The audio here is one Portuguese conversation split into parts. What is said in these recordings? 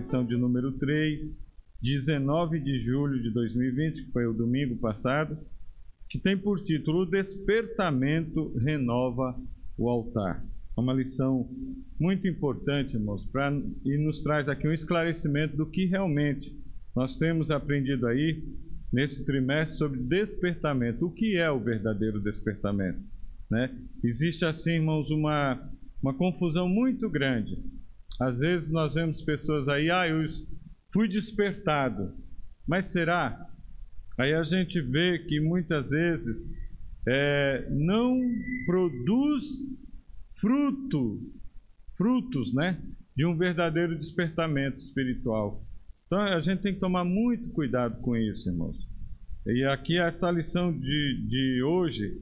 lição de número 3, 19 de julho de 2020, que foi o domingo passado, que tem por título O Despertamento Renova o Altar. É uma lição muito importante, irmãos, pra, e nos traz aqui um esclarecimento do que realmente nós temos aprendido aí nesse trimestre sobre despertamento. O que é o verdadeiro despertamento? Né? Existe assim, irmãos, uma, uma confusão muito grande. Às vezes nós vemos pessoas aí, ah, eu fui despertado. Mas será? Aí a gente vê que muitas vezes é, não produz fruto, frutos, né, de um verdadeiro despertamento espiritual. Então a gente tem que tomar muito cuidado com isso, irmãos. E aqui esta lição de, de hoje,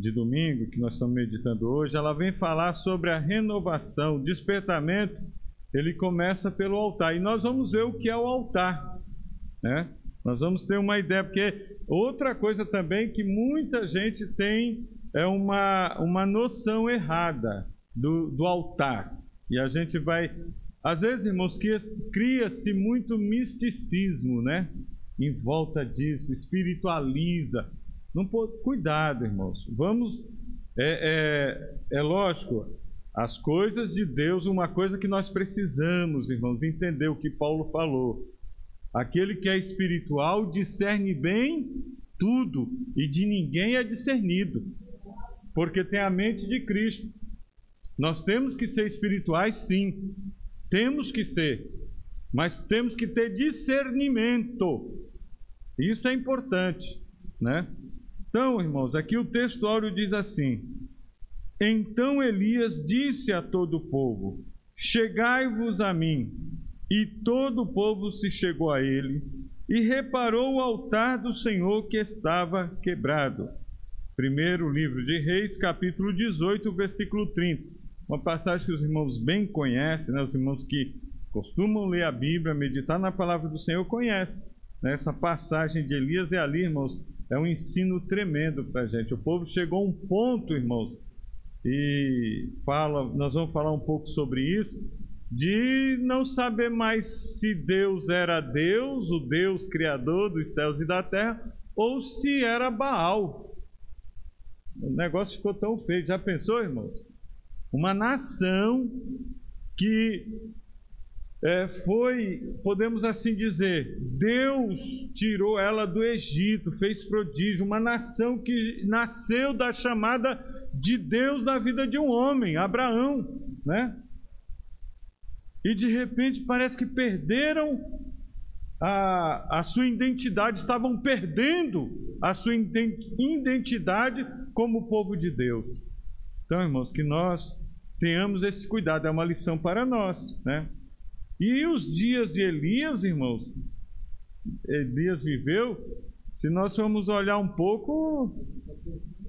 de domingo, que nós estamos meditando hoje, ela vem falar sobre a renovação, o despertamento. Ele começa pelo altar. E nós vamos ver o que é o altar, né? Nós vamos ter uma ideia, porque outra coisa também que muita gente tem é uma, uma noção errada do, do altar. E a gente vai. Às vezes, irmãos, cria-se muito misticismo, né? Em volta disso, espiritualiza. Não pode, cuidado, irmãos. Vamos. É, é, é lógico, as coisas de Deus, uma coisa que nós precisamos, irmãos, entender o que Paulo falou. Aquele que é espiritual discerne bem tudo, e de ninguém é discernido porque tem a mente de Cristo. Nós temos que ser espirituais, sim, temos que ser, mas temos que ter discernimento. Isso é importante, né? Então, irmãos, aqui o texto áureo diz assim: Então Elias disse a todo o povo: Chegai-vos a mim. E todo o povo se chegou a ele e reparou o altar do Senhor que estava quebrado Primeiro livro de Reis, capítulo 18, versículo 30. Uma passagem que os irmãos bem conhecem, né? os irmãos que costumam ler a Bíblia, meditar na palavra do Senhor, conhecem. Né? Essa passagem de Elias e ali, irmãos, é um ensino tremendo para a gente. O povo chegou a um ponto, irmãos, e fala, nós vamos falar um pouco sobre isso, de não saber mais se Deus era Deus, o Deus criador dos céus e da terra, ou se era Baal. O negócio ficou tão feio. Já pensou, irmãos? Uma nação que é, foi, podemos assim dizer, Deus tirou ela do Egito, fez prodígio, uma nação que nasceu da chamada de Deus na vida de um homem, Abraão, né? E de repente parece que perderam a, a sua identidade, estavam perdendo a sua identidade como povo de Deus. Então, irmãos, que nós tenhamos esse cuidado, é uma lição para nós, né? E os dias de Elias, irmãos, Elias viveu, se nós formos olhar um pouco,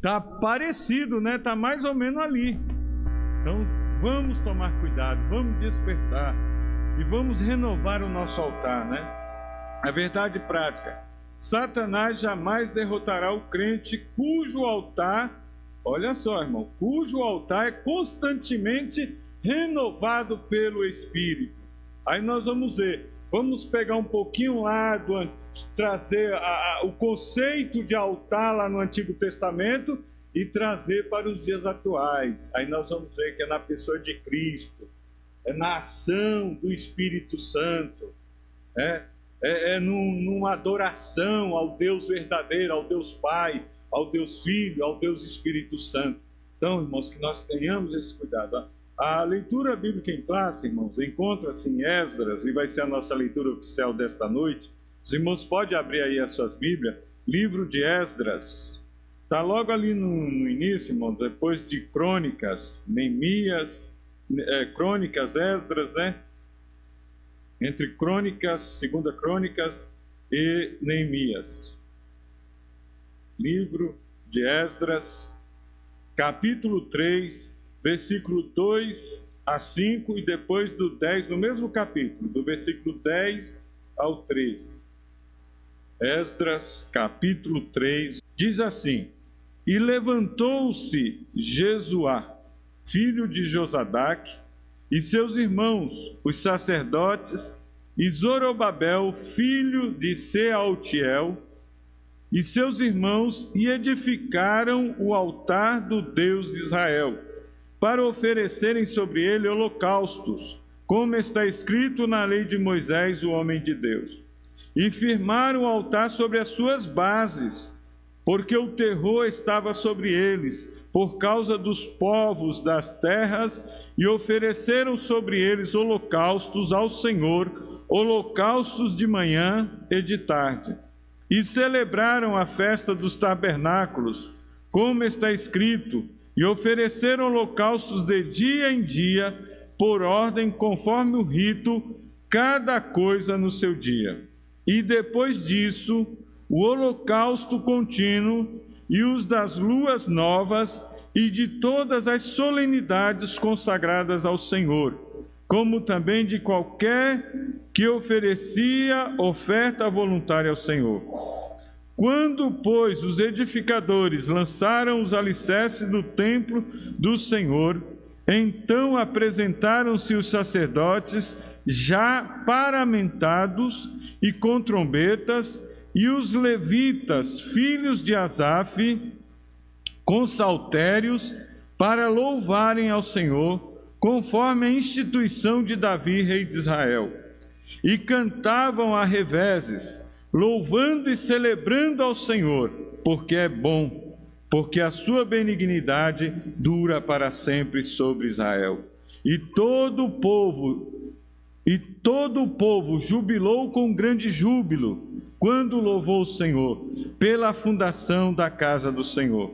tá parecido, né? Tá mais ou menos ali. Então, vamos tomar cuidado, vamos despertar e vamos renovar o nosso altar, né? A verdade prática: Satanás jamais derrotará o crente cujo altar, olha só, irmão, cujo altar é constantemente renovado pelo Espírito. Aí nós vamos ver, vamos pegar um pouquinho lá do trazer a, a, o conceito de altar lá no Antigo Testamento e trazer para os dias atuais. Aí nós vamos ver que é na pessoa de Cristo, é na ação do Espírito Santo. É, é, é num, numa adoração ao Deus verdadeiro, ao Deus Pai, ao Deus Filho, ao Deus Espírito Santo. Então, irmãos, que nós tenhamos esse cuidado. A leitura bíblica em classe, irmãos, encontra-se em Esdras e vai ser a nossa leitura oficial desta noite. Os irmãos podem abrir aí as suas Bíblias. Livro de Esdras. Está logo ali no, no, início, irmão, depois de Crônicas, Neemias, é, Crônicas, Esdras, né? entre Crônicas, Segunda Crônicas e Neemias. Livro de Esdras, capítulo 3, versículo 2 a 5 e depois do 10, no mesmo capítulo, do versículo 10 ao 13. Esdras, capítulo 3, diz assim: E levantou-se Jesuá, filho de Josadaque, e seus irmãos, os sacerdotes, e Zorobabel, filho de Sealtiel, e seus irmãos, e edificaram o altar do Deus de Israel, para oferecerem sobre ele holocaustos, como está escrito na lei de Moisés, o homem de Deus. E firmaram o altar sobre as suas bases, porque o terror estava sobre eles, por causa dos povos das terras, e ofereceram sobre eles holocaustos ao Senhor, holocaustos de manhã e de tarde. E celebraram a festa dos tabernáculos, como está escrito, e ofereceram holocaustos de dia em dia, por ordem conforme o rito, cada coisa no seu dia. E depois disso, o holocausto contínuo e os das luas novas e de todas as solenidades consagradas ao Senhor como também de qualquer que oferecia oferta voluntária ao Senhor. Quando, pois, os edificadores lançaram os alicerces do templo do Senhor, então apresentaram-se os sacerdotes já paramentados e com trombetas, e os levitas, filhos de Asaf, com saltérios, para louvarem ao Senhor conforme a instituição de Davi, rei de Israel. E cantavam a reveses, louvando e celebrando ao Senhor, porque é bom, porque a sua benignidade dura para sempre sobre Israel. E todo o povo e todo o povo jubilou com grande júbilo quando louvou o Senhor pela fundação da casa do Senhor.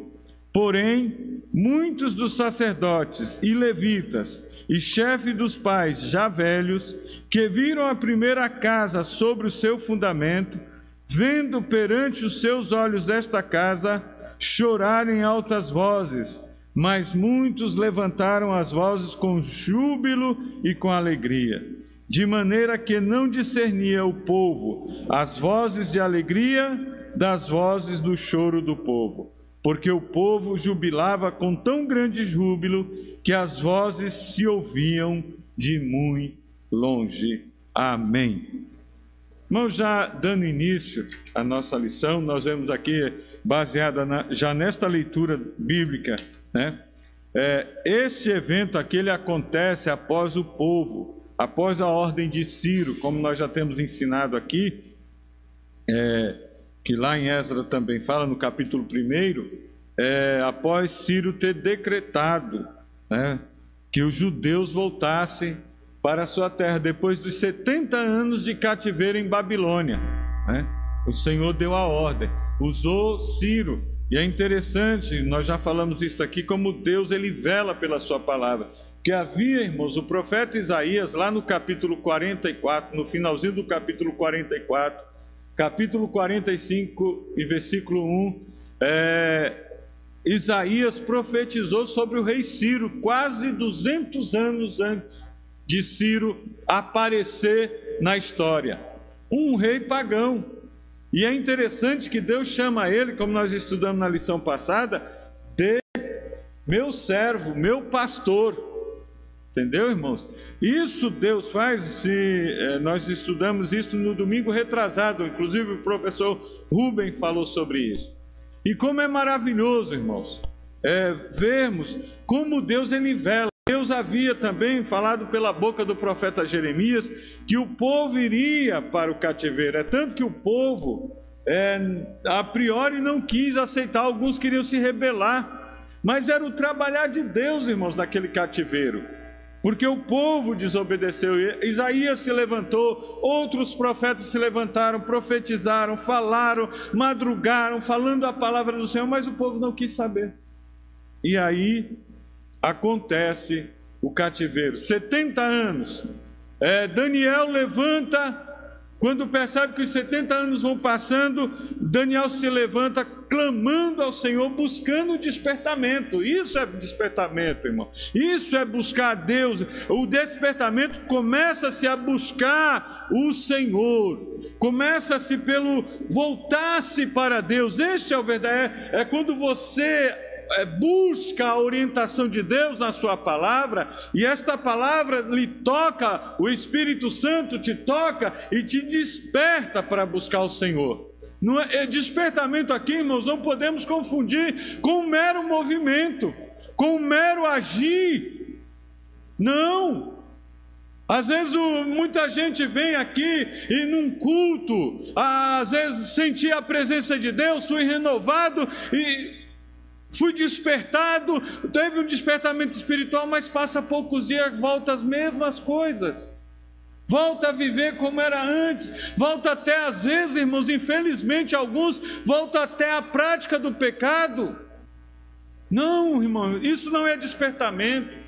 Porém, muitos dos sacerdotes e levitas e chefe dos pais já velhos, que viram a primeira casa sobre o seu fundamento, vendo perante os seus olhos esta casa, chorarem altas vozes, mas muitos levantaram as vozes com júbilo e com alegria, de maneira que não discernia o povo as vozes de alegria das vozes do choro do povo porque o povo jubilava com tão grande júbilo que as vozes se ouviam de muito longe. Amém. Irmãos, já dando início à nossa lição, nós vemos aqui, baseada na, já nesta leitura bíblica, né? É, este evento aqui ele acontece após o povo, após a ordem de Ciro, como nós já temos ensinado aqui, é, que lá em Ezra também fala, no capítulo 1, é, após Ciro ter decretado né, que os judeus voltassem para a sua terra, depois dos 70 anos de cativeiro em Babilônia. Né? O Senhor deu a ordem, usou Ciro, e é interessante, nós já falamos isso aqui, como Deus ele vela pela sua palavra. Que havia, irmãos, o profeta Isaías, lá no capítulo 44, no finalzinho do capítulo 44, capítulo 45 e versículo 1, é, Isaías profetizou sobre o rei Ciro quase 200 anos antes de Ciro aparecer na história. Um rei pagão. E é interessante que Deus chama ele, como nós estudamos na lição passada, de meu servo, meu pastor. Entendeu, irmãos? Isso Deus faz, se é, nós estudamos isso no domingo retrasado, inclusive o professor Rubem falou sobre isso. E como é maravilhoso, irmãos, é, vermos como Deus ele vela. Deus havia também falado pela boca do profeta Jeremias que o povo iria para o cativeiro. É tanto que o povo, é, a priori, não quis aceitar, alguns queriam se rebelar. Mas era o trabalhar de Deus, irmãos, naquele cativeiro porque o povo desobedeceu. Isaías se levantou, outros profetas se levantaram, profetizaram, falaram, madrugaram, falando a palavra do Senhor, mas o povo não quis saber. E aí acontece o cativeiro 70 anos. É, Daniel levanta quando percebe que os 70 anos vão passando, Daniel se levanta clamando ao Senhor, buscando despertamento. Isso é despertamento, irmão. Isso é buscar a Deus. O despertamento começa-se a buscar o Senhor. Começa-se pelo voltar-se para Deus. Este é o verdadeiro. É quando você é, busca a orientação de Deus na Sua palavra, e esta palavra lhe toca, o Espírito Santo te toca e te desperta para buscar o Senhor. No, é, despertamento aqui, irmãos, não podemos confundir com um mero movimento, com um mero agir. Não, às vezes muita gente vem aqui e num culto, às vezes senti a presença de Deus, fui renovado e fui despertado, teve um despertamento espiritual, mas passa poucos dias, volta as mesmas coisas. Volta a viver como era antes, volta até às vezes, irmãos, infelizmente alguns volta até a prática do pecado. Não, irmão, isso não é despertamento.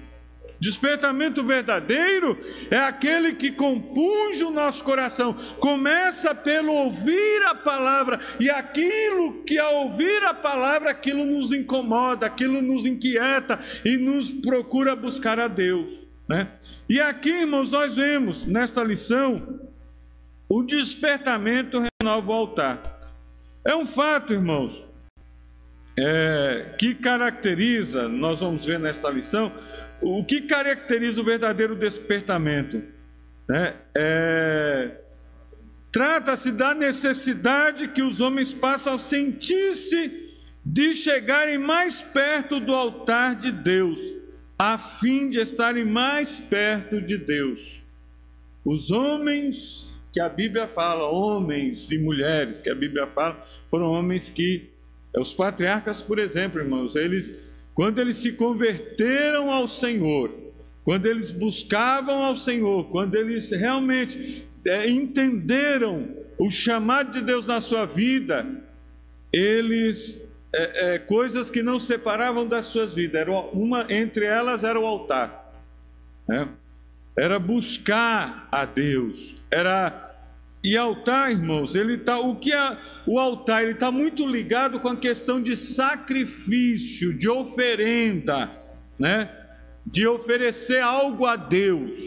Despertamento verdadeiro é aquele que compunge o nosso coração, começa pelo ouvir a palavra, e aquilo que ao ouvir a palavra, aquilo nos incomoda, aquilo nos inquieta e nos procura buscar a Deus. Né? E aqui, irmãos, nós vemos nesta lição o despertamento renova o altar. É um fato, irmãos, é, que caracteriza, nós vamos ver nesta lição, o que caracteriza o verdadeiro despertamento? Né? É... Trata-se da necessidade que os homens passam a sentir-se de chegarem mais perto do altar de Deus, a fim de estarem mais perto de Deus. Os homens que a Bíblia fala, homens e mulheres que a Bíblia fala, foram homens que, os patriarcas, por exemplo, irmãos, eles quando eles se converteram ao Senhor, quando eles buscavam ao Senhor, quando eles realmente é, entenderam o chamado de Deus na sua vida, eles é, é, coisas que não separavam das suas vidas. Era uma entre elas era o altar, né? era buscar a Deus, era e altar, irmãos, ele tá o que a, o altar ele está muito ligado com a questão de sacrifício, de oferenda, né? De oferecer algo a Deus.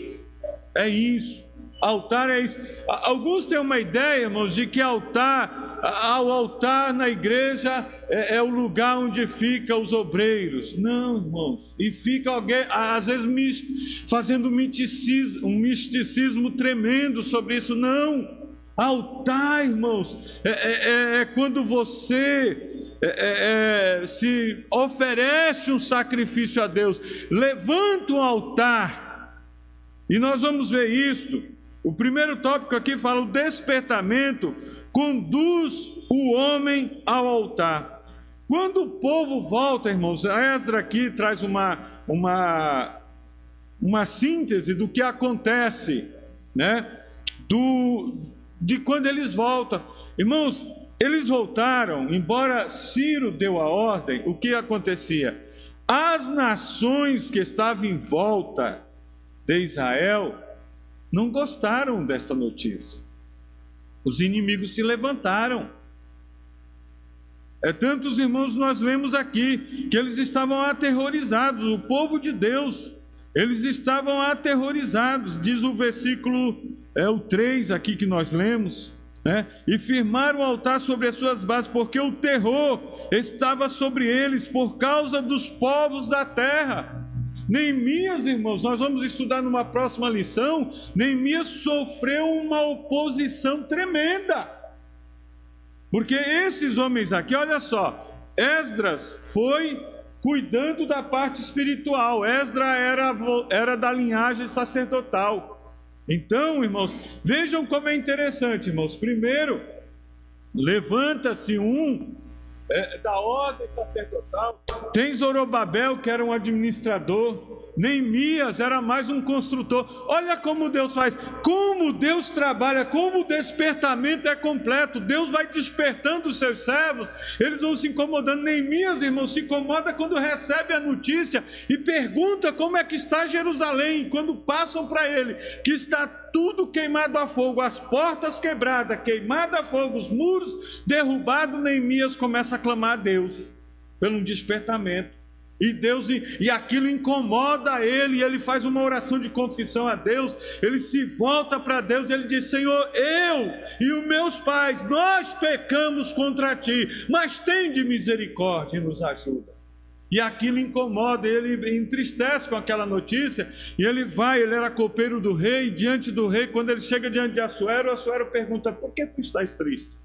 É isso. Altar é isso. Alguns têm uma ideia, irmãos, de que altar, ao altar na igreja é, é, o lugar onde fica os obreiros. Não, irmãos. E fica alguém, às vezes, fazendo um misticismo, um misticismo tremendo sobre isso. Não. Altar, irmãos, é, é, é, é quando você é, é, se oferece um sacrifício a Deus, levanta um altar, e nós vamos ver isso. O primeiro tópico aqui fala: o despertamento conduz o homem ao altar. Quando o povo volta, irmãos, a Ezra aqui traz uma, uma, uma síntese do que acontece, né? Do, de quando eles voltam. Irmãos, eles voltaram, embora Ciro deu a ordem, o que acontecia? As nações que estavam em volta de Israel não gostaram desta notícia. Os inimigos se levantaram. É tantos irmãos nós vemos aqui que eles estavam aterrorizados, o povo de Deus, eles estavam aterrorizados, diz o versículo é o 3 aqui que nós lemos, né? E firmaram o altar sobre as suas bases, porque o terror estava sobre eles por causa dos povos da terra. Neemias, irmãos, nós vamos estudar numa próxima lição. Neemias sofreu uma oposição tremenda. Porque esses homens aqui, olha só, Esdras foi cuidando da parte espiritual, Esdras era, era da linhagem sacerdotal. Então, irmãos, vejam como é interessante, irmãos. Primeiro, levanta-se um é, da ordem sacerdotal. Tem Zorobabel, que era um administrador. Neemias era mais um construtor. Olha como Deus faz, como Deus trabalha, como o despertamento é completo. Deus vai despertando os seus servos, eles vão se incomodando. Neemias, irmão, se incomoda quando recebe a notícia e pergunta como é que está Jerusalém. Quando passam para ele que está tudo queimado a fogo, as portas quebradas, queimado a fogo, os muros derrubados, Neemias começa a clamar a Deus pelo despertamento. E Deus e aquilo incomoda ele, e ele faz uma oração de confissão a Deus. Ele se volta para Deus, ele diz: Senhor, eu e os meus pais, nós pecamos contra ti, mas tem de misericórdia e nos ajuda. E aquilo incomoda, ele entristece com aquela notícia, e ele vai, ele era copeiro do rei, diante do rei, quando ele chega diante de Assuero, Assuero pergunta, por que tu estás triste?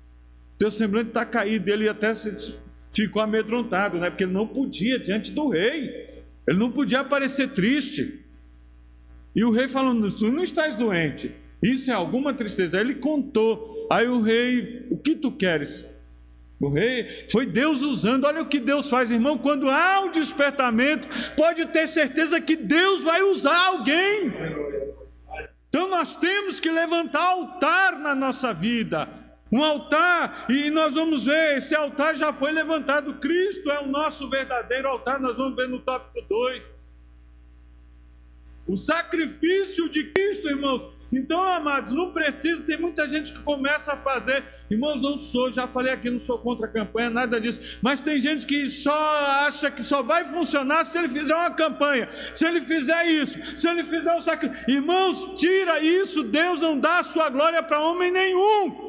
Teu semblante está caído, ele até se, ficou amedrontado, né? porque ele não podia diante do rei, ele não podia aparecer triste. E o rei falando, tu não estás doente, isso é alguma tristeza. Aí ele contou, aí o rei, o que tu queres? O foi Deus usando. Olha o que Deus faz, irmão. Quando há um despertamento, pode ter certeza que Deus vai usar alguém. Então nós temos que levantar altar na nossa vida. Um altar, e nós vamos ver, esse altar já foi levantado. Cristo é o nosso verdadeiro altar, nós vamos ver no tópico 2. O sacrifício de Cristo, irmãos, então, amados, não precisa, tem muita gente que começa a fazer, irmãos, não sou, já falei aqui, não sou contra a campanha, nada disso, mas tem gente que só acha que só vai funcionar se ele fizer uma campanha, se ele fizer isso, se ele fizer um sacrifício. Irmãos, tira isso, Deus não dá a sua glória para homem nenhum.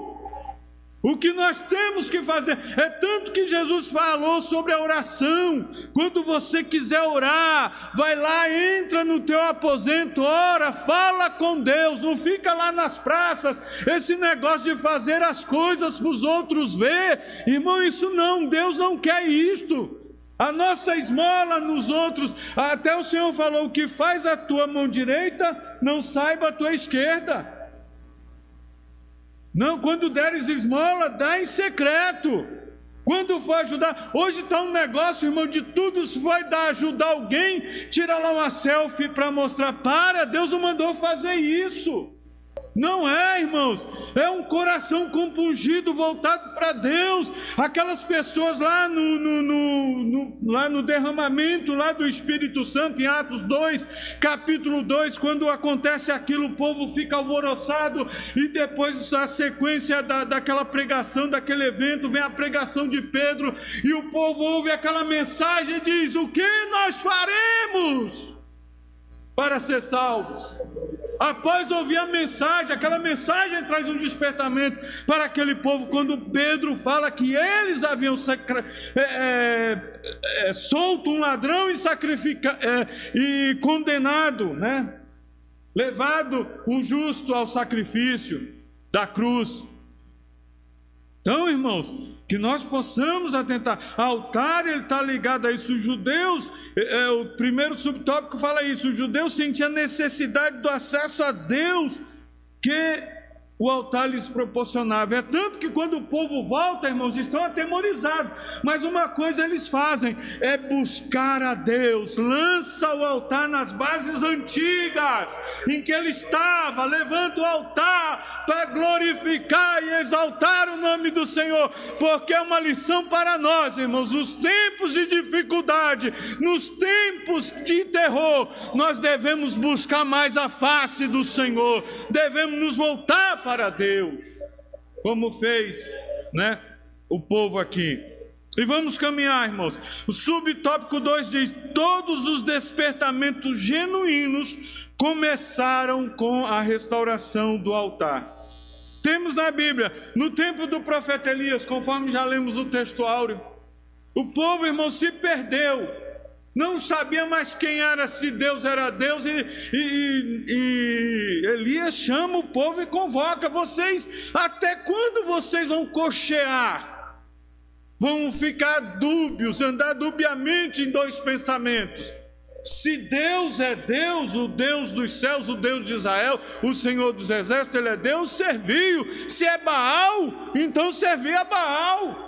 O que nós temos que fazer é tanto que Jesus falou sobre a oração. Quando você quiser orar, vai lá, entra no teu aposento, ora, fala com Deus, não fica lá nas praças. Esse negócio de fazer as coisas para os outros ver, irmão, isso não, Deus não quer isto. A nossa esmola nos outros, até o Senhor falou: o que faz a tua mão direita, não saiba a tua esquerda. Não, quando deres esmola, dá em secreto. Quando for ajudar, hoje está um negócio, irmão, de tudo se vai dar ajudar alguém, tira lá uma selfie para mostrar, para, Deus não mandou fazer isso. Não é, irmãos, é um coração compungido, voltado para Deus. Aquelas pessoas lá no, no, no, no, lá no derramamento lá do Espírito Santo, em Atos 2, capítulo 2, quando acontece aquilo, o povo fica alvoroçado, e depois a sequência da, daquela pregação, daquele evento, vem a pregação de Pedro, e o povo ouve aquela mensagem e diz: O que nós faremos para ser salvos? Após ouvir a mensagem, aquela mensagem traz um despertamento para aquele povo, quando Pedro fala que eles haviam é, é, é, solto um ladrão e, é, e condenado, né? levado o justo ao sacrifício da cruz. Então, irmãos, que nós possamos atentar. Altar, ele está ligado a isso. Os judeus, é, é, o primeiro subtópico fala isso. Os judeus sentiam necessidade do acesso a Deus que o altar lhes proporcionava. É tanto que quando o povo volta, irmãos, estão atemorizados. Mas uma coisa eles fazem é buscar a Deus. Lança o altar nas bases antigas em que ele estava. Levanta o altar para glorificar e exaltar o nome do Senhor, porque é uma lição para nós, irmãos. Nos tempos de dificuldade, nos tempos de terror, nós devemos buscar mais a face do Senhor. Devemos nos voltar para Deus, como fez, né, o povo aqui. E vamos caminhar, irmãos. O subtópico 2 diz: Todos os despertamentos genuínos começaram com a restauração do altar. Temos na Bíblia, no tempo do profeta Elias, conforme já lemos o texto áureo, o povo, irmão, se perdeu não sabia mais quem era, se Deus era Deus, e, e, e, Elias chama o povo e convoca vocês. Até quando vocês vão cochear? Vão ficar dúbios, andar dubiamente em dois pensamentos. Se Deus é Deus, o Deus dos céus, o Deus de Israel, o Senhor dos exércitos, Ele é Deus, serviu. Se é Baal, então servir a Baal.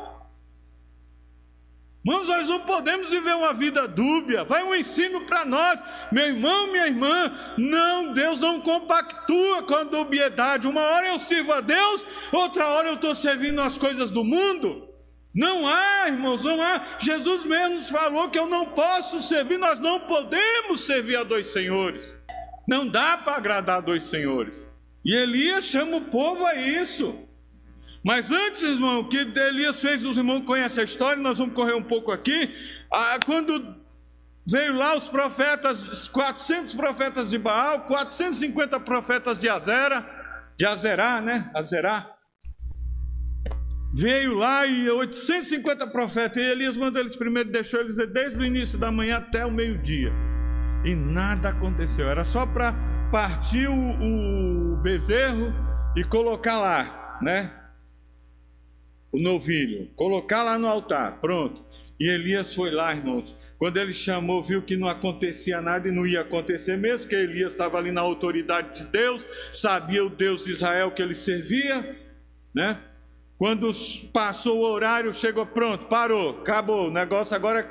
Irmãos, nós não podemos viver uma vida dúbia. Vai um ensino para nós, meu irmão, minha irmã. Não, Deus não compactua com a dubiedade. Uma hora eu sirvo a Deus, outra hora eu estou servindo as coisas do mundo. Não há, irmãos, não há. Jesus mesmo falou que eu não posso servir, nós não podemos servir a dois senhores. Não dá para agradar a dois senhores. E Elias chama o povo a isso. Mas antes, irmão, que Elias fez, os irmãos conhecem a história, nós vamos correr um pouco aqui. Ah, quando veio lá os profetas, 400 profetas de Baal, 450 profetas de Azera, de Azerá, né? Azerá. veio lá e 850 profetas, e Elias mandou eles primeiro, deixou eles desde o início da manhã até o meio-dia. E nada aconteceu, era só para partir o, o bezerro e colocar lá, né? O novilho, colocar lá no altar, pronto. E Elias foi lá, irmãos. Quando ele chamou, viu que não acontecia nada e não ia acontecer mesmo, porque Elias estava ali na autoridade de Deus, sabia o Deus de Israel que ele servia, né? Quando passou o horário, chegou pronto, parou, acabou. O negócio agora,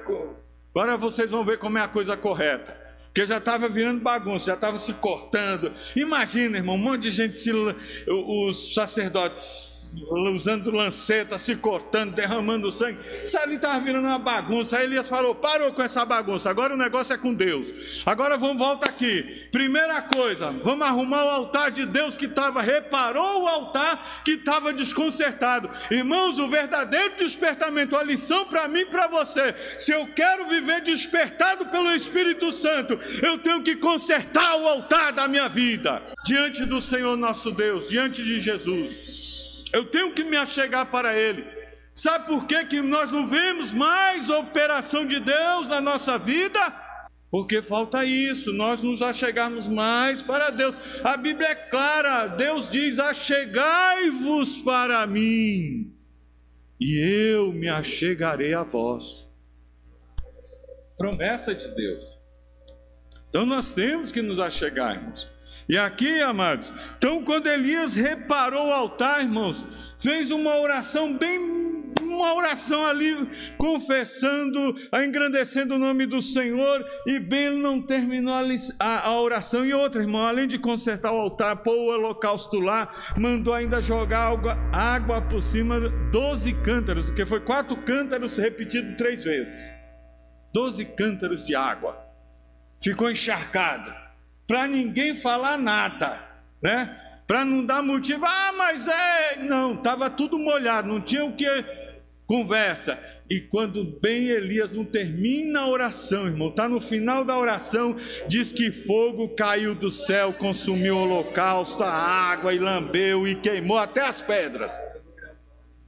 agora vocês vão ver como é a coisa correta. Porque já estava virando bagunça, já estava se cortando. Imagina, irmão, um monte de gente, se, os sacerdotes usando lanceta, se cortando, derramando sangue. Isso ali estava virando uma bagunça. Aí Elias falou: parou com essa bagunça, agora o negócio é com Deus. Agora vamos voltar aqui. Primeira coisa, vamos arrumar o altar de Deus que estava, reparou o altar que estava desconcertado. Irmãos, o verdadeiro despertamento, a lição para mim e para você. Se eu quero viver despertado pelo Espírito Santo, eu tenho que consertar o altar da minha vida diante do Senhor nosso Deus, diante de Jesus. Eu tenho que me achegar para Ele. Sabe por que, que nós não vemos mais operação de Deus na nossa vida? Porque falta isso, nós nos achegarmos mais para Deus. A Bíblia é clara, Deus diz: Achegai-vos para mim, e eu me achegarei a vós. Promessa de Deus. Então nós temos que nos achegarmos. E aqui, amados, então quando Elias reparou o altar, irmãos, fez uma oração bem uma oração ali, confessando, engrandecendo o nome do Senhor, e bem não terminou a, a, a, oração. E outra, irmão, além de consertar o altar, pôr o holocausto lá, mandou ainda jogar água, água por cima, doze cântaros, porque foi quatro cântaros repetido três vezes. Doze cântaros de água. Ficou encharcado para ninguém falar nada, né? Para não dar motivo, ah, mas é. Não, estava tudo molhado, não tinha o que conversa. E quando bem Elias não termina a oração, irmão, está no final da oração, diz que fogo caiu do céu, consumiu o holocausto, a água, e lambeu e queimou até as pedras.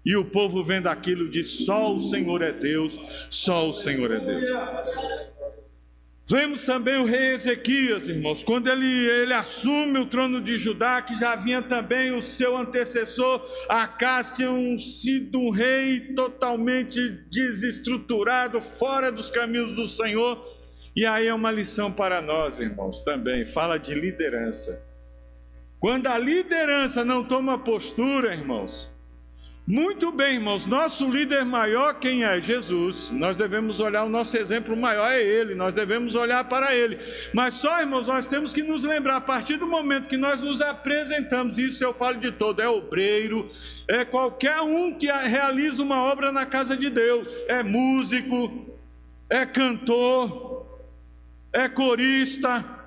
E o povo vendo aquilo diz: só o Senhor é Deus, só o Senhor é Deus. Vemos também o rei Ezequias, irmãos, quando ele, ele assume o trono de Judá, que já vinha também o seu antecessor, Acás, tinha sido um rei totalmente desestruturado, fora dos caminhos do Senhor. E aí é uma lição para nós, irmãos, também, fala de liderança. Quando a liderança não toma postura, irmãos, muito bem, irmãos, nosso líder maior quem é? Jesus. Nós devemos olhar, o nosso exemplo maior é Ele, nós devemos olhar para Ele. Mas só, irmãos, nós temos que nos lembrar, a partir do momento que nós nos apresentamos, isso eu falo de todo, é obreiro, é qualquer um que realiza uma obra na casa de Deus, é músico, é cantor, é corista,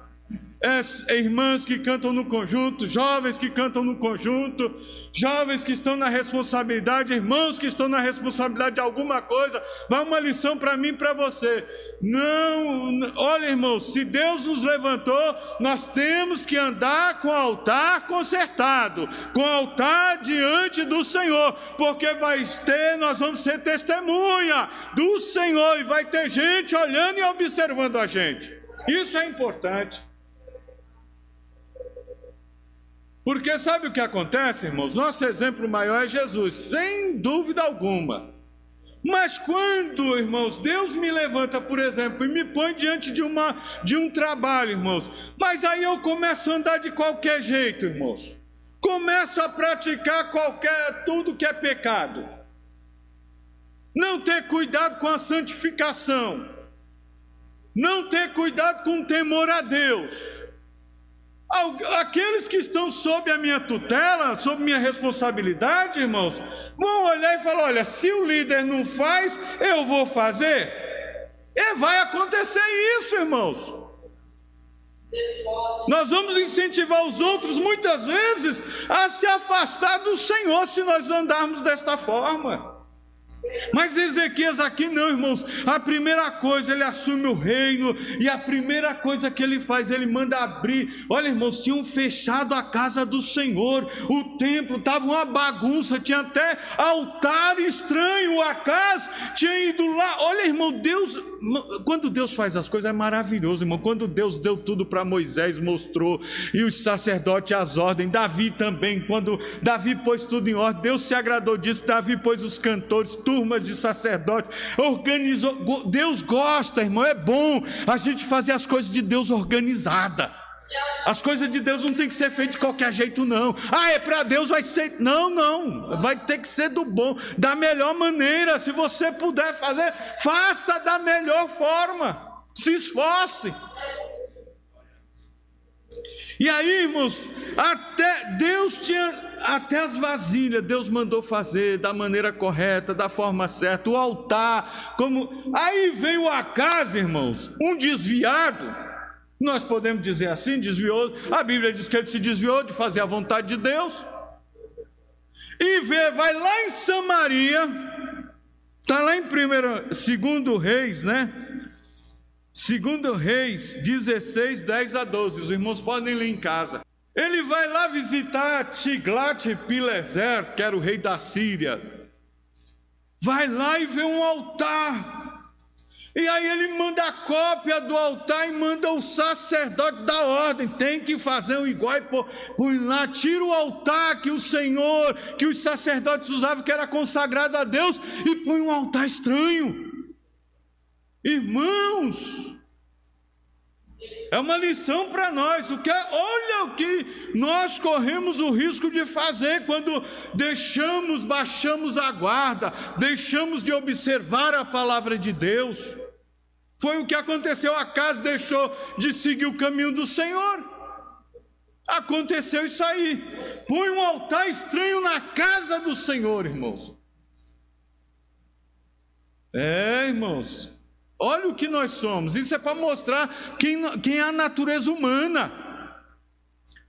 é irmãs que cantam no conjunto, jovens que cantam no conjunto, jovens que estão na responsabilidade, irmãos que estão na responsabilidade de alguma coisa, vai uma lição para mim e para você. Não, olha, irmãos, se Deus nos levantou, nós temos que andar com o altar consertado, com o altar diante do Senhor, porque vai ter, nós vamos ser testemunha do Senhor e vai ter gente olhando e observando a gente. Isso é importante. Porque sabe o que acontece, irmãos? Nosso exemplo maior é Jesus, sem dúvida alguma. Mas quando, irmãos, Deus me levanta, por exemplo, e me põe diante de, uma, de um trabalho, irmãos, mas aí eu começo a andar de qualquer jeito, irmãos. Começo a praticar qualquer tudo que é pecado. Não ter cuidado com a santificação. Não ter cuidado com o temor a Deus Aqueles que estão sob a minha tutela, sob minha responsabilidade, irmãos, vão olhar e falar: olha, se o líder não faz, eu vou fazer. E vai acontecer isso, irmãos. Nós vamos incentivar os outros muitas vezes a se afastar do Senhor se nós andarmos desta forma. Mas Ezequias aqui não, irmãos. A primeira coisa, ele assume o reino, e a primeira coisa que ele faz, ele manda abrir. Olha, irmãos, tinham fechado a casa do Senhor, o templo estava uma bagunça, tinha até altar estranho. O Acas tinha ido lá. Olha, irmão, Deus, quando Deus faz as coisas é maravilhoso, irmão. Quando Deus deu tudo para Moisés, mostrou, e os sacerdotes as ordens, Davi também, quando Davi pôs tudo em ordem, Deus se agradou disso, Davi pôs os cantores, turmas de sacerdotes, organizou. Deus gosta, irmão, é bom a gente fazer as coisas de Deus organizada. As coisas de Deus não tem que ser feitas de qualquer jeito, não. Ah, é para Deus, vai ser. Não, não. Vai ter que ser do bom, da melhor maneira. Se você puder fazer, faça da melhor forma. Se esforce. E aí, irmãos, até Deus tinha, até as vasilhas, Deus mandou fazer da maneira correta, da forma certa, o altar, como. Aí veio o acaso, irmãos, um desviado, nós podemos dizer assim, desviou. A Bíblia diz que ele se desviou de fazer a vontade de Deus. E vê, vai lá em Samaria, está lá em primeiro, segundo Reis, né? Segundo Reis 16, 10 a 12. Os irmãos podem ler em casa. Ele vai lá visitar Tiglat-Pileser, que era o rei da Síria. Vai lá e vê um altar. E aí ele manda a cópia do altar e manda o sacerdote da ordem. Tem que fazer um igual e põe lá, tira o altar que o Senhor, que os sacerdotes usavam, que era consagrado a Deus, e põe um altar estranho. Irmãos, é uma lição para nós. O que é, olha o que nós corremos o risco de fazer quando deixamos, baixamos a guarda, deixamos de observar a palavra de Deus. Foi o que aconteceu. A casa deixou de seguir o caminho do Senhor. Aconteceu isso aí. Põe um altar estranho na casa do Senhor, irmãos. É, irmãos, Olha o que nós somos. Isso é para mostrar quem, quem é a natureza humana.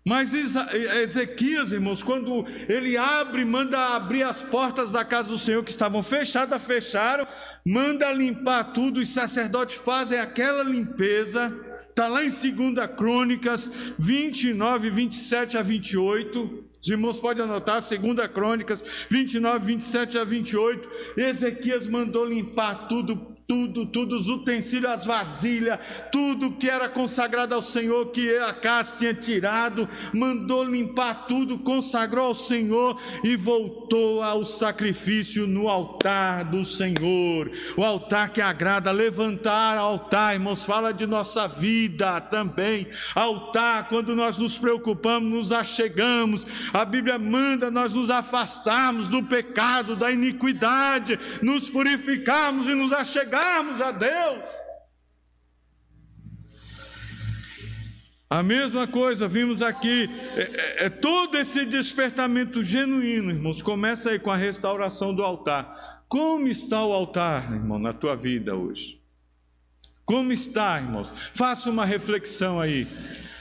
Mas Ezequias, irmãos, quando ele abre, manda abrir as portas da casa do Senhor que estavam fechadas, fecharam, manda limpar tudo, os sacerdotes fazem aquela limpeza. Está lá em 2 Crônicas 29, 27 a 28. Os irmãos podem anotar, 2 Crônicas 29, 27 a 28. Ezequias mandou limpar tudo, tudo, tudo, os utensílios, as vasilhas, tudo que era consagrado ao Senhor, que a casa tinha tirado, mandou limpar tudo, consagrou ao Senhor e voltou ao sacrifício no altar do Senhor, o altar que agrada, levantar altar, irmãos, fala de nossa vida também, altar, quando nós nos preocupamos, nos achegamos, a Bíblia manda nós nos afastarmos do pecado, da iniquidade, nos purificarmos e nos achegarmos chegarmos a Deus. A mesma coisa, vimos aqui, é, é, é, todo esse despertamento genuíno, irmãos, começa aí com a restauração do altar. Como está o altar, irmão, na tua vida hoje? Como está, irmãos? Faça uma reflexão aí.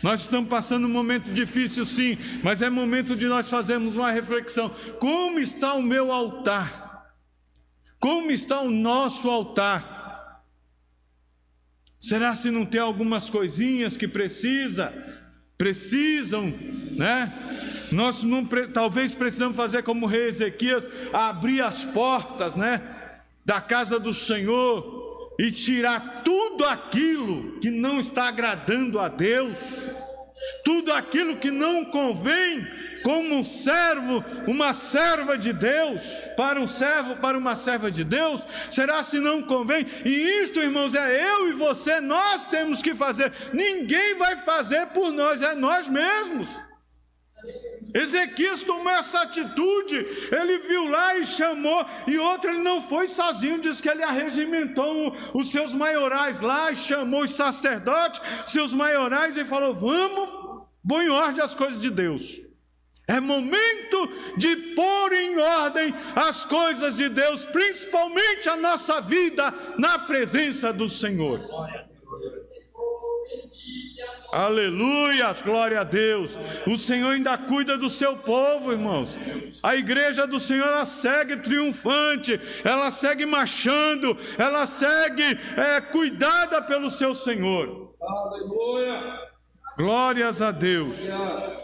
Nós estamos passando um momento difícil, sim, mas é momento de nós fazermos uma reflexão. Como está o meu altar? Como está o nosso altar? Será se não tem algumas coisinhas que precisa, precisam, né? Nós não, talvez precisamos fazer como o rei Ezequias, abrir as portas, né, da casa do Senhor e tirar tudo aquilo que não está agradando a Deus, tudo aquilo que não convém como um servo, uma serva de Deus, para um servo, para uma serva de Deus, será se não convém? E isto, irmãos, é eu e você, nós temos que fazer, ninguém vai fazer por nós, é nós mesmos. Ezequias tomou essa atitude, ele viu lá e chamou, e outro ele não foi sozinho, diz que ele arregimentou os seus maiorais lá, e chamou os sacerdotes, seus maiorais, e falou: Vamos, põe em ordem as coisas de Deus. É momento de pôr em ordem as coisas de Deus, principalmente a nossa vida na presença do Senhor. Aleluia, glória a Deus. O Senhor ainda cuida do seu povo, irmãos. A igreja do Senhor ela segue triunfante, ela segue marchando, ela segue é, cuidada pelo seu Senhor. Aleluia! Glórias a Deus.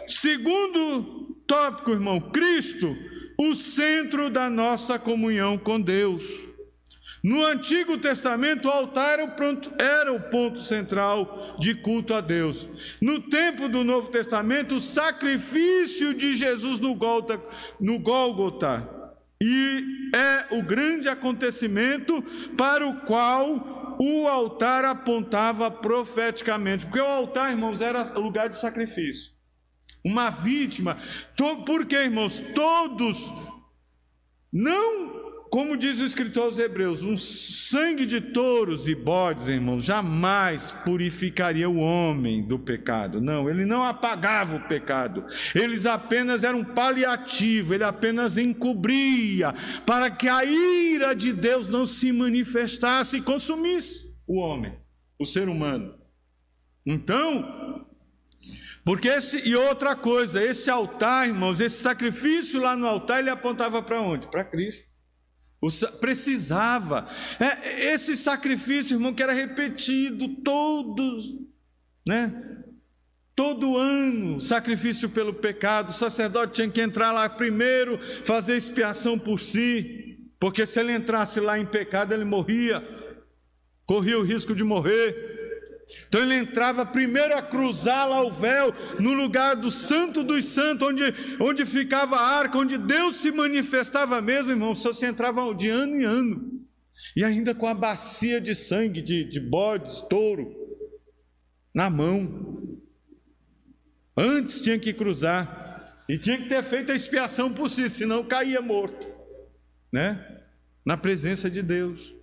Segundo tópico, irmão, Cristo, o centro da nossa comunhão com Deus. No Antigo Testamento, o altar era o, ponto, central de culto a Deus. No tempo do Novo Testamento, o sacrifício de Jesus no Gólgota. E é o grande acontecimento para o qual o altar apontava profeticamente. Porque o altar, irmãos, era lugar de sacrifício. Uma vítima. Por quê, irmãos? Todos não como diz o escritor aos Hebreus, um sangue de touros e bodes, irmãos, jamais purificaria o homem do pecado. Não, ele não apagava o pecado. Eles apenas eram paliativo, ele apenas encobria para que a ira de Deus não se manifestasse e consumisse o homem, o ser humano. Então, porque esse e outra coisa, esse altar, irmãos, esse sacrifício lá no altar, ele apontava para onde? Para Cristo precisava. É, esse sacrifício, irmão, que era repetido todo, né? Todo ano, sacrifício pelo pecado, o sacerdote tinha que entrar lá primeiro, fazer expiação por si, porque se ele entrasse lá em pecado, ele morria, corria o risco de morrer. Então ele entrava primeiro a cruzar lá o véu, no lugar do Santo dos Santos, onde, onde ficava a arca, onde Deus se manifestava mesmo, irmão. Só se entrava de ano em ano, e ainda com a bacia de sangue de, de bode, touro, na mão. Antes tinha que cruzar, e tinha que ter feito a expiação por si, senão caía morto, né? Na presença de Deus.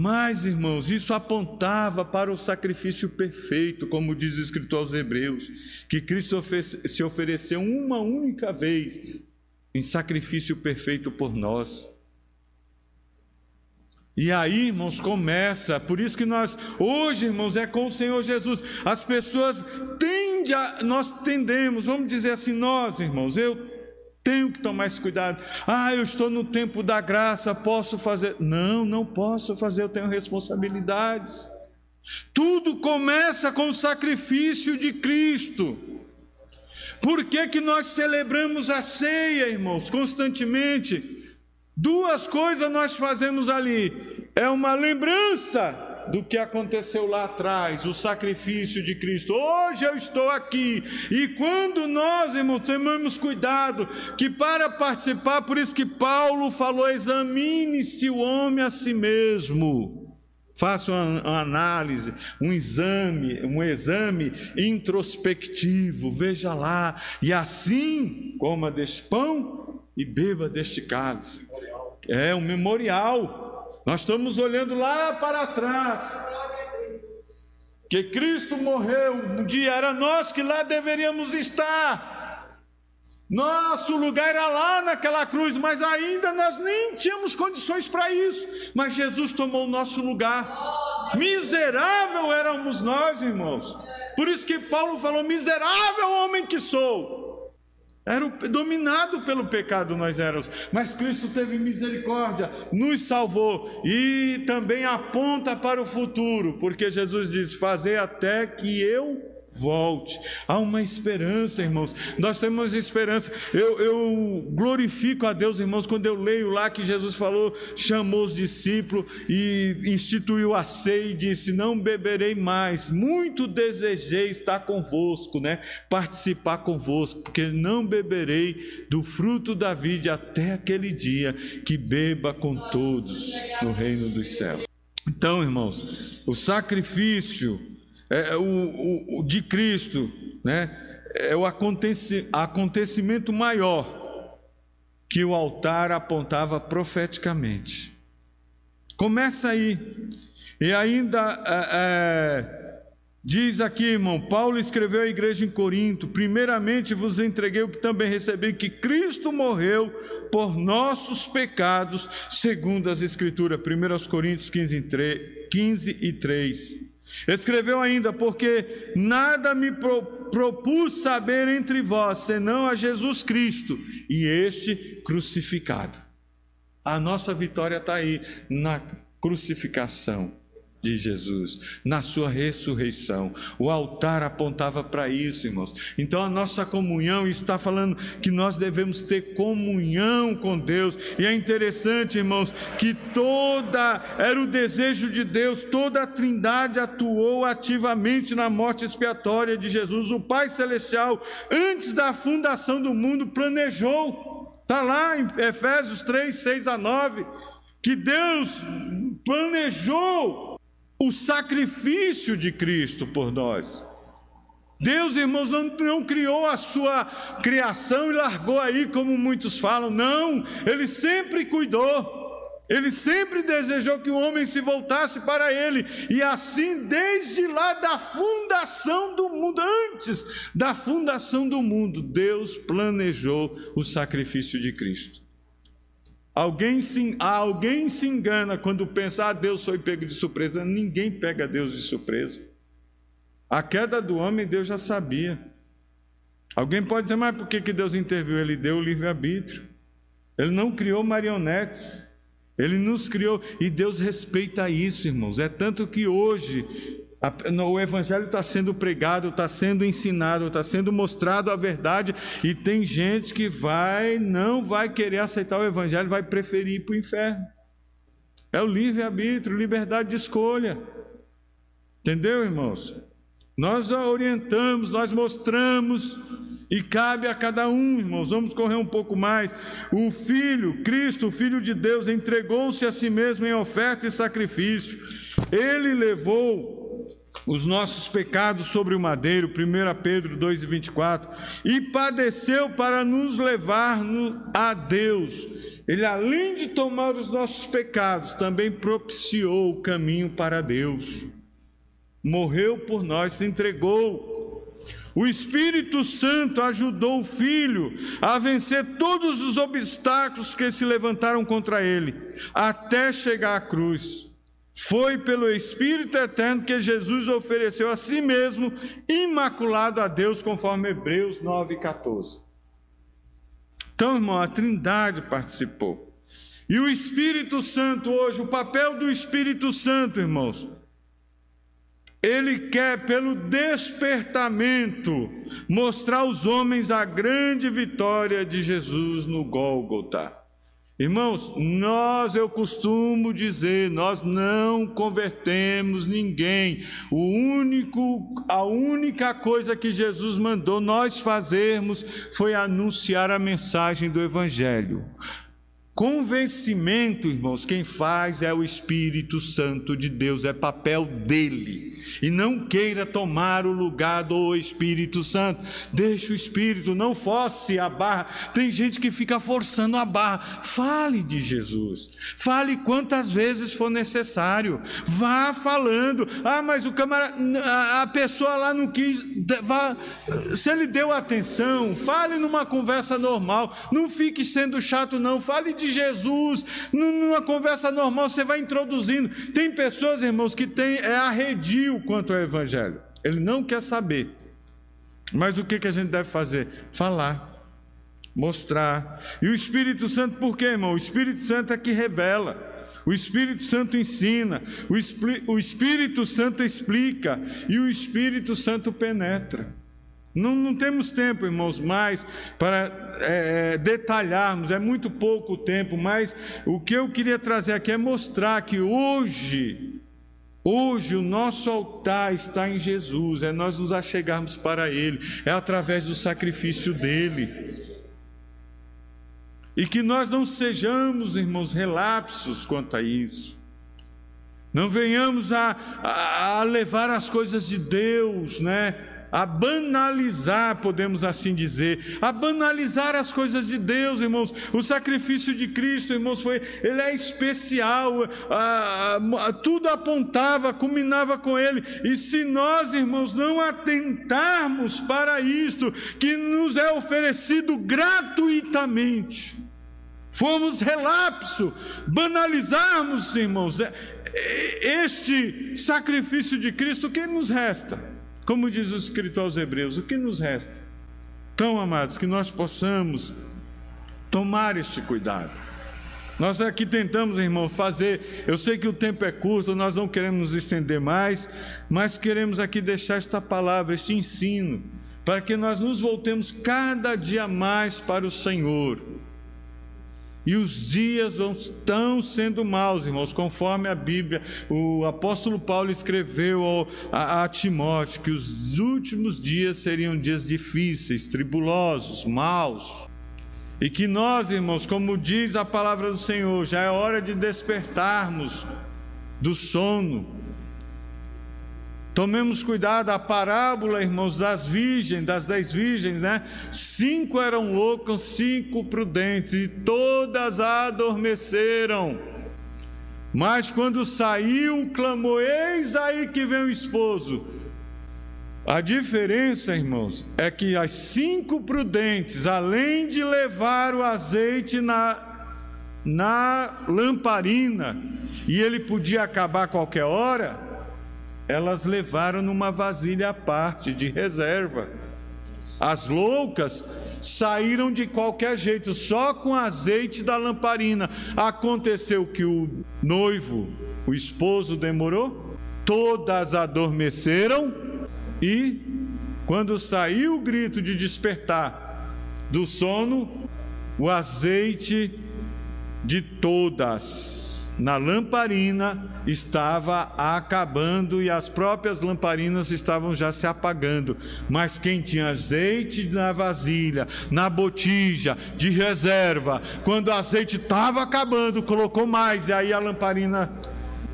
Mas, irmãos, isso apontava para o sacrifício perfeito, como diz o escritor aos Hebreus, que Cristo se ofereceu uma única vez em sacrifício perfeito por nós. E aí, irmãos, começa, por isso que nós, hoje, irmãos, é com o Senhor Jesus. As pessoas tendem a, nós tendemos, vamos dizer assim, nós, irmãos, eu tenho que tomar esse cuidado. Ah, eu estou no tempo da graça, posso fazer. Não, não posso fazer, eu tenho responsabilidades. Tudo começa com o sacrifício de Cristo. Por que, que nós celebramos a ceia, irmãos, constantemente? Duas coisas nós fazemos ali: é uma lembrança do que aconteceu lá atrás, o sacrifício de Cristo. Hoje eu estou aqui. E quando nós, irmãos, tomamos cuidado que para participar, por isso que Paulo falou: examine-se o homem a si mesmo. Faça uma análise, um exame, um exame introspectivo, veja lá, e assim coma deste pão e beba deste cálice. É um memorial nós estamos olhando lá para trás. Que Cristo morreu, um dia era nós que lá deveríamos estar. Nosso lugar era lá naquela cruz, mas ainda nós nem tínhamos condições para isso. Mas Jesus tomou o nosso lugar. Miserável éramos nós, irmãos. Por isso que Paulo falou: miserável homem que sou. Era dominado pelo pecado nós éramos, mas Cristo teve misericórdia, nos salvou e também aponta para o futuro, porque Jesus diz: "Fazer até que eu volte. Há uma esperança, irmãos. Nós temos esperança. Eu, eu, glorifico a Deus, irmãos, quando eu leio lá que Jesus falou, chamou os discípulos e instituiu a ceia e disse: Não beberei mais. Muito desejei estar convosco, né? Participar convosco, porque não beberei do fruto da vida até aquele dia que beba com todos no reino dos céus. Então, irmãos, o sacrifício é, é, o, o, de Cristo, né? é o acontecimento maior que o altar apontava profeticamente. Começa aí. E ainda é, é, diz aqui, irmão, Paulo escreveu à igreja em Corinto: primeiramente vos entreguei o que também recebi, que Cristo morreu por nossos pecados, segundo as Escrituras. 1 Coríntios 15, 15 e 3. Escreveu ainda: Porque nada me pro, propus saber entre vós, senão a Jesus Cristo e este crucificado. A nossa vitória está aí na crucificação de Jesus, na sua ressurreição. O altar apontava para isso, irmãos. Então a nossa comunhão está falando que nós devemos ter comunhão com Deus. E é interessante, irmãos, que toda era o desejo de Deus, toda a Trindade atuou ativamente na morte expiatória de Jesus. O Pai celestial, antes da fundação do mundo, planejou. Está lá em Efésios 3, 6 a 9, que Deus planejou o sacrifício de Cristo por nós. Deus, irmãos, não, não, criou a sua criação e largou aí, como muitos falam. Não, Ele sempre cuidou. Ele sempre desejou que o homem se voltasse para Ele. E assim, desde lá da fundação do mundo, antes da fundação do mundo, Deus planejou o sacrifício de Cristo. Alguém se, alguém se engana quando pensa, ah, Deus foi pego de surpresa. Ninguém pega Deus de surpresa. A queda do homem, Deus já sabia. Alguém pode dizer, mas por que, que Deus interviu? Ele deu o livre-arbítrio. Ele não criou marionetes. Ele nos criou. E Deus respeita isso, irmãos. É tanto que hoje o Evangelho está sendo pregado, está sendo ensinado, está sendo mostrado a verdade, e tem gente que vai, não vai querer aceitar o Evangelho, vai preferir ir para o inferno. É o livre-arbítrio, liberdade de escolha. Entendeu, irmãos? Nós orientamos, nós mostramos, e cabe a cada um, irmãos, vamos correr um pouco mais. O Filho, Cristo, o Filho de Deus, entregou-se a si mesmo em oferta e sacrifício. Ele levou os nossos pecados sobre o madeiro, 1 Pedro 2,24, e padeceu para nos levar a Deus. Ele, além de tomar os nossos pecados, também propiciou o caminho para Deus. Morreu por nós, se entregou. O Espírito Santo ajudou o Filho a vencer todos os obstáculos que se levantaram contra ele, até chegar à cruz. Foi pelo Espírito Eterno que Jesus ofereceu a si mesmo, imaculado a Deus, conforme Hebreus 9,14. Então, irmão, a Trindade participou. E o Espírito Santo hoje, o papel do Espírito Santo, irmãos, ele quer, pelo despertamento, mostrar aos homens a grande vitória de Jesus no Gólgota. Irmãos, nós, eu costumo dizer, nós não convertemos ninguém. O único, a única coisa que Jesus mandou nós fazermos foi anunciar a mensagem do Evangelho. Convencimento, irmãos, quem faz é o Espírito Santo de Deus, é papel dele. E não queira tomar o lugar do Espírito Santo. Deixe o Espírito, não force a barra. Tem gente que fica forçando a barra. Fale de Jesus. Fale quantas vezes for necessário. Vá falando. Ah, mas o camarada, a pessoa lá não quis. Vá, se ele deu atenção, fale numa conversa normal. Não fique sendo chato, não. Fale de Jesus, numa conversa normal você vai introduzindo. Tem pessoas, irmãos, que tem, é arredio quanto ao Evangelho, ele não quer saber. Mas o que, que a gente deve fazer? Falar, mostrar. E o Espírito Santo, por quê, irmão? O Espírito Santo é que revela. O Espírito Santo ensina, o Espírito Santo explica e o Espírito Santo penetra. Não, não, temos tempo, irmãos, mais para é, é, detalharmos, é muito pouco tempo, mas o que eu queria trazer aqui é mostrar que hoje, hoje o nosso altar está em Jesus, é nós nos achegarmos para Ele, é através do sacrifício dele. E que nós não sejamos, irmãos, relapsos quanto a isso. Não venhamos a, a, a levar as coisas de Deus, né? A banalizar, podemos assim dizer, a banalizar as coisas de Deus, irmãos. O sacrifício de Cristo, irmãos, foi, ele é especial, tudo apontava, culminava com ele. E se nós, irmãos, não atentarmos para isto que nos é oferecido gratuitamente, formos relapso, banalizarmos, irmãos, é, este sacrifício de Cristo, o que nos resta? Como diz o escritor aos Hebreus, o que nos resta? Então, amados, que nós possamos tomar este cuidado. Nós aqui tentamos, irmão, fazer. Eu sei que o tempo é curto, nós não queremos nos estender mais, mas queremos aqui deixar esta palavra, este ensino, para que nós nos voltemos cada dia mais para o Senhor e os dias estão sendo maus, irmãos, conforme a Bíblia, o apóstolo Paulo escreveu a, a Timóteo que os últimos dias seriam dias difíceis, tribulosos, maus. E que nós, irmãos, como diz a palavra do Senhor, já é hora de despertarmos do sono Tomemos cuidado, a parábola, irmãos, das virgens, das dez virgens, né? Cinco eram loucas, cinco prudentes, e todas adormeceram. Mas quando saiu, clamou: Eis aí que vem o esposo. A diferença, irmãos, é que as cinco prudentes, além de levar o azeite na, na lamparina, e ele podia acabar a qualquer hora, elas levaram numa vasilha à parte, de reserva. As loucas saíram de qualquer jeito, só com azeite da lamparina. Aconteceu que o noivo, o esposo, demorou, todas adormeceram e, quando saiu o grito de despertar do sono, o azeite de todas na lamparina estava acabando e as próprias lamparinas estavam já se apagando. Mas quem tinha azeite na vasilha, na botija de reserva, quando o azeite estava acabando, colocou mais e aí a lamparina,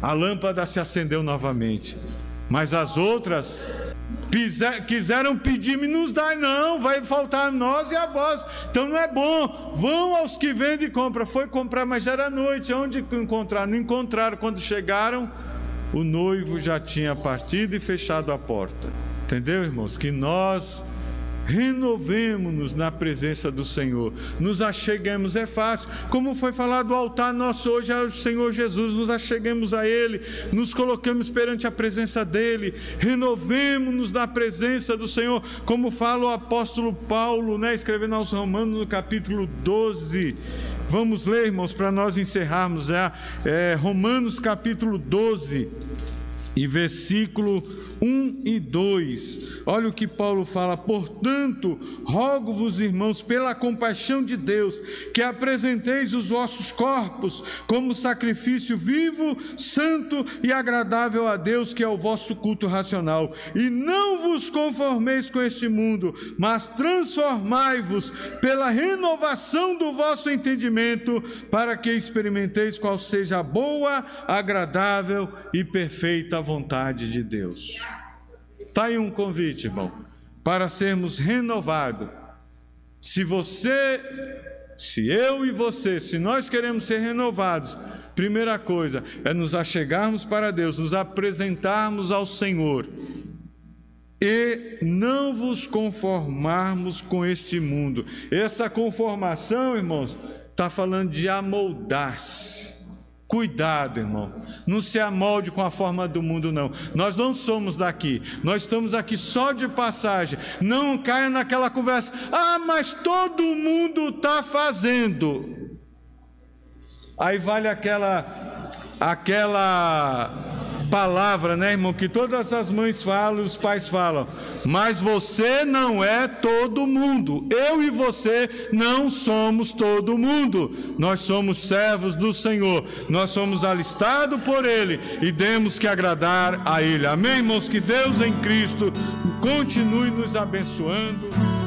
a lâmpada se acendeu novamente. Mas as outras quiseram pedir-me, nos dá, não, vai faltar nós e a vós. Então não é bom. Vão aos que vendem e compram. Foi comprar, mas já era noite. Onde encontrar? Não encontraram. Quando chegaram, o noivo já tinha partido e fechado a porta. Entendeu, irmãos? Que nós renovemos-nos na presença do Senhor, nos acheguemos, é fácil, como foi falado o altar nosso hoje é o Senhor Jesus, nos acheguemos a Ele, nos coloquemos perante a presença dEle, renovemos-nos na presença do Senhor, como fala o apóstolo Paulo, né, escrevendo aos Romanos no capítulo 12. Vamos ler, irmãos, para nós encerrarmos, é, é Romanos capítulo 12 e versículo 1 e 2. Olha o que Paulo fala: Portanto, rogo-vos, irmãos, pela compaixão de Deus, que apresenteis os vossos corpos como sacrifício vivo, santo e agradável a Deus, que é o vosso culto racional. E não vos conformeis com este mundo, mas transformai-vos pela renovação do vosso entendimento, para que experimenteis qual seja a boa, agradável e perfeita vontade de Deus. Está aí um convite, irmão, para sermos renovados. Se você, se eu e você, se nós queremos ser renovados, primeira coisa é nos achegarmos para Deus, nos apresentarmos ao Senhor e não vos conformarmos com este mundo. Essa conformação, irmãos, está falando de amoldar-se. Cuidado, irmão. Não se amolde com a forma do mundo, não. Nós não somos daqui. Nós estamos aqui só de passagem. Não caia naquela conversa. Ah, mas todo mundo está fazendo. Aí vale aquela, aquela palavra, né, irmão, que todas as mães falam, os pais falam. Mas você não é todo mundo. Eu e você não somos todo mundo. Nós somos servos do Senhor. Nós somos alistados por Ele e temos que agradar a Ele. Amém, irmãos? Que Deus em Cristo continue nos abençoando.